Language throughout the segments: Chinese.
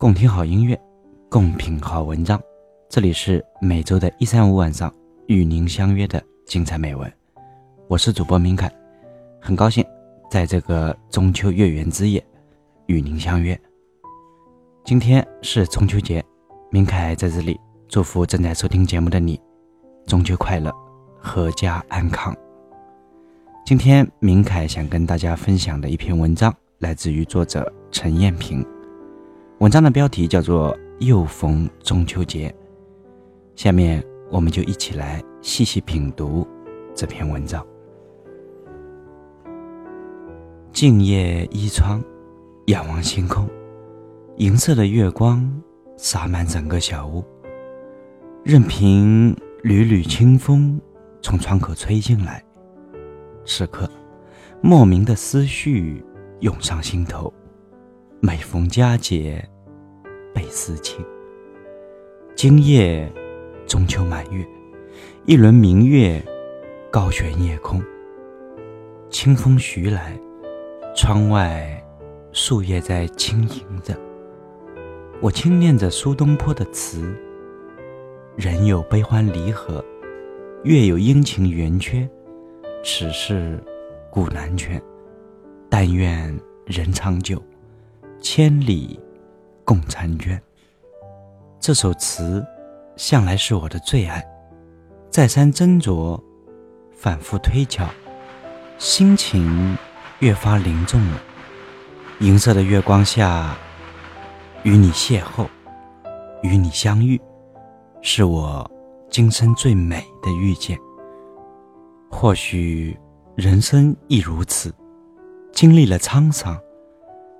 共听好音乐，共品好文章。这里是每周的一三五晚上与您相约的精彩美文。我是主播明凯，很高兴在这个中秋月圆之夜与您相约。今天是中秋节，明凯在这里祝福正在收听节目的你，中秋快乐，阖家安康。今天明凯想跟大家分享的一篇文章，来自于作者陈艳萍。文章的标题叫做《又逢中秋节》，下面我们就一起来细细品读这篇文章。静夜依窗，仰望星空，银色的月光洒满整个小屋，任凭缕缕清风从窗口吹进来。此刻，莫名的思绪涌上心头。每逢佳节，倍思亲。今夜中秋满月，一轮明月高悬夜空。清风徐来，窗外树叶在轻吟着。我轻念着苏东坡的词：人有悲欢离合，月有阴晴圆缺。此事古难全，但愿人长久。千里共婵娟。这首词向来是我的最爱，再三斟酌，反复推敲，心情越发凝重了。银色的月光下，与你邂逅，与你相遇，是我今生最美的遇见。或许人生亦如此，经历了沧桑。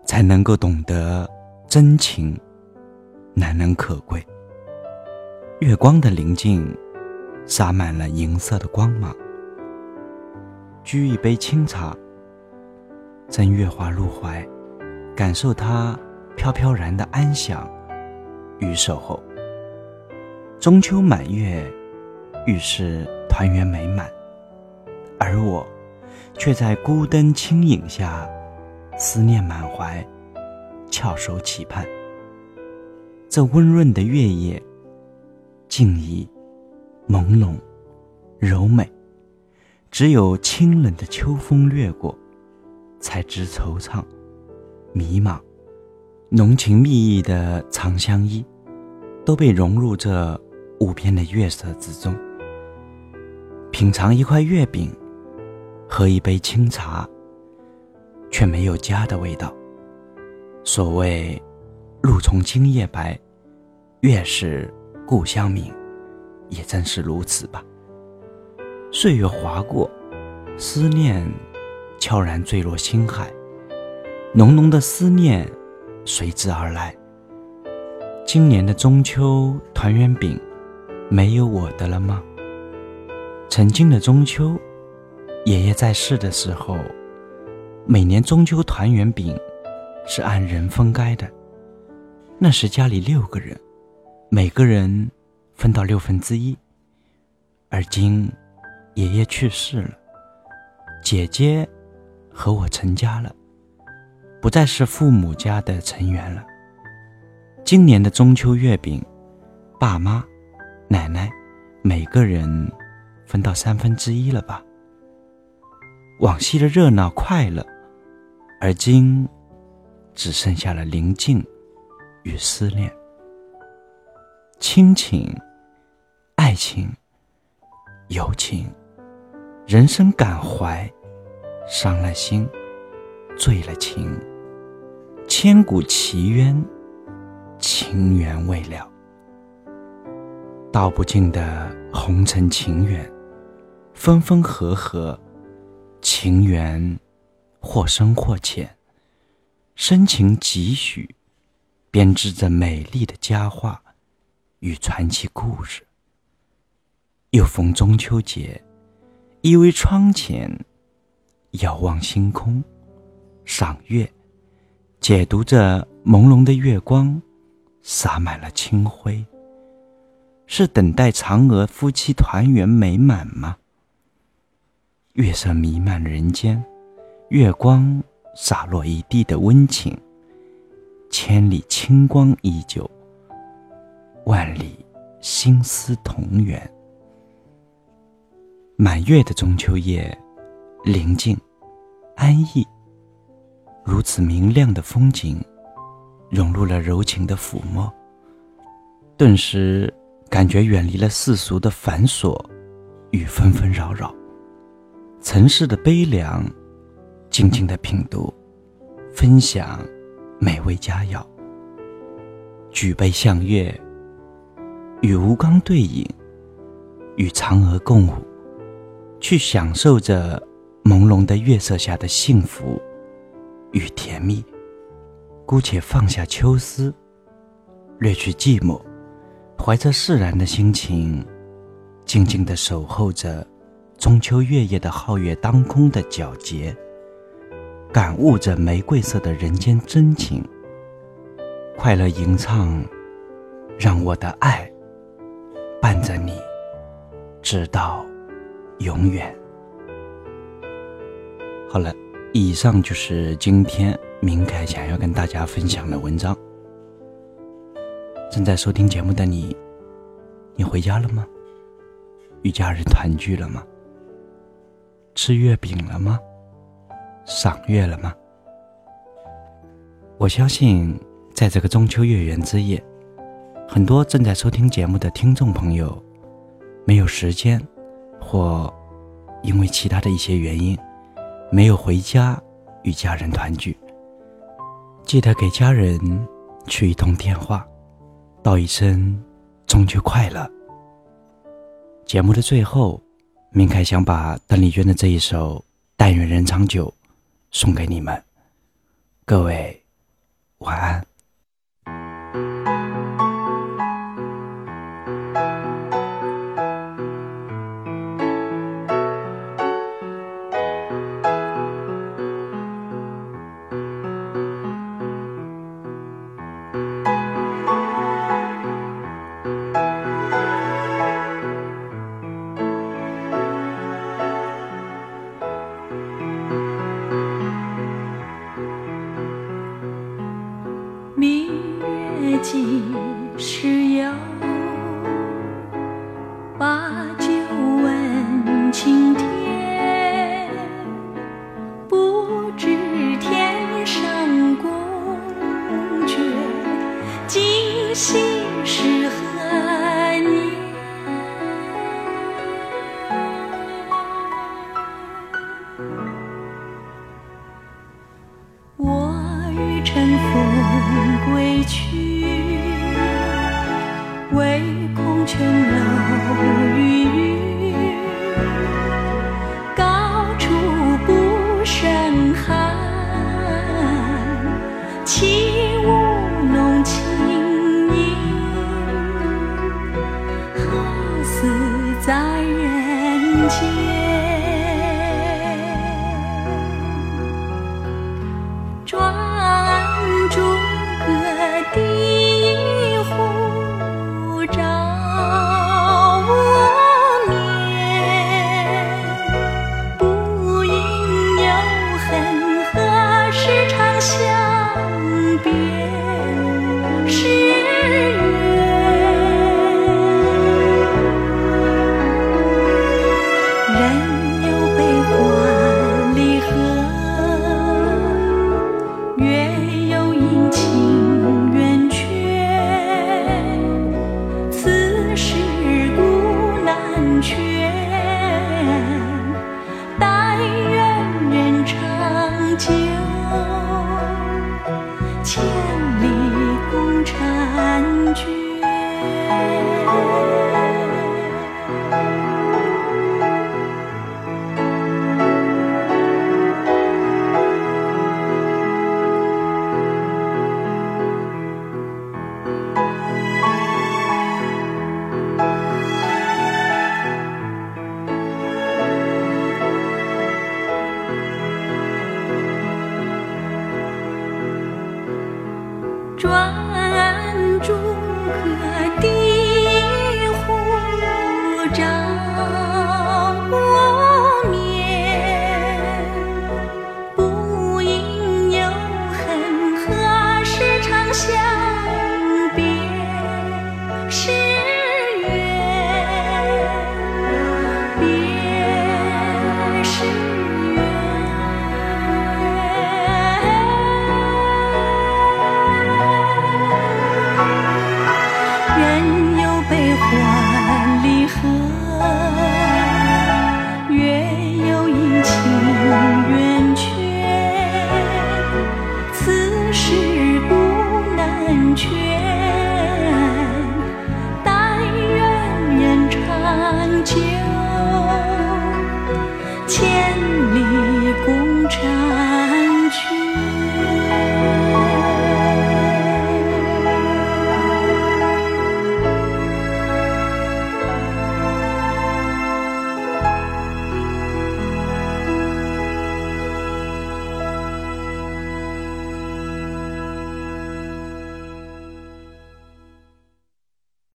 才能够懂得真情难能可贵。月光的宁静，洒满了银色的光芒。掬一杯清茶，赠月华入怀，感受它飘飘然的安详与守候。中秋满月，预示团圆美满，而我却在孤灯清影下。思念满怀，翘首企盼。这温润的月夜，静谧、朦胧、柔美。只有清冷的秋风掠过，才知惆怅、迷茫。浓情蜜意的长相依，都被融入这无边的月色之中。品尝一块月饼，喝一杯清茶。却没有家的味道。所谓“露从今夜白，月是故乡明”，也正是如此吧。岁月划过，思念悄然坠落心海，浓浓的思念随之而来。今年的中秋团圆饼，没有我的了吗？曾经的中秋，爷爷在世的时候。每年中秋团圆饼是按人分开的，那时家里六个人，每个人分到六分之一。而今爷爷去世了，姐姐和我成家了，不再是父母家的成员了。今年的中秋月饼，爸妈、奶奶每个人分到三分之一了吧？往昔的热闹快乐。而今，只剩下了宁静与思念。亲情、爱情、友情、人生感怀，伤了心，醉了情。千古奇冤，情缘未了。道不尽的红尘情缘，分分合合，情缘。或深或浅，深情几许，编织着美丽的佳话与传奇故事。又逢中秋节，依偎窗前，遥望星空，赏月，解读着朦胧的月光，洒满了清辉。是等待嫦娥夫妻团圆美满吗？月色弥漫人间。月光洒落一地的温情，千里清光依旧，万里心思同源。满月的中秋夜，宁静、安逸，如此明亮的风景，融入了柔情的抚摸，顿时感觉远离了世俗的繁琐与纷纷扰扰，尘世的悲凉，静静的品读，分享美味佳肴，举杯向月，与吴刚对饮，与嫦娥共舞。去享受着朦胧的月色下的幸福与甜蜜，姑且放下秋思，略去寂寞，怀着释然的心情，静静地守候着中秋月夜的皓月当空的皎洁，感悟着玫瑰色的人间真情，快乐吟唱，让我的爱伴着你，直到。永远。好了，以上就是今天明凯想要跟大家分享的文章。正在收听节目的你，你回家了吗？与家人团聚了吗？吃月饼了吗？赏月了吗？我相信，在这个中秋月圆之夜，很多正在收听节目的听众朋友，没有时间。或因为其他的一些原因，没有回家与家人团聚。记得给家人去一通电话，道一声中秋快乐。节目的最后，明凯想把邓丽娟的这一首《但愿人长久》送给你们，各位晚安。月几时有和。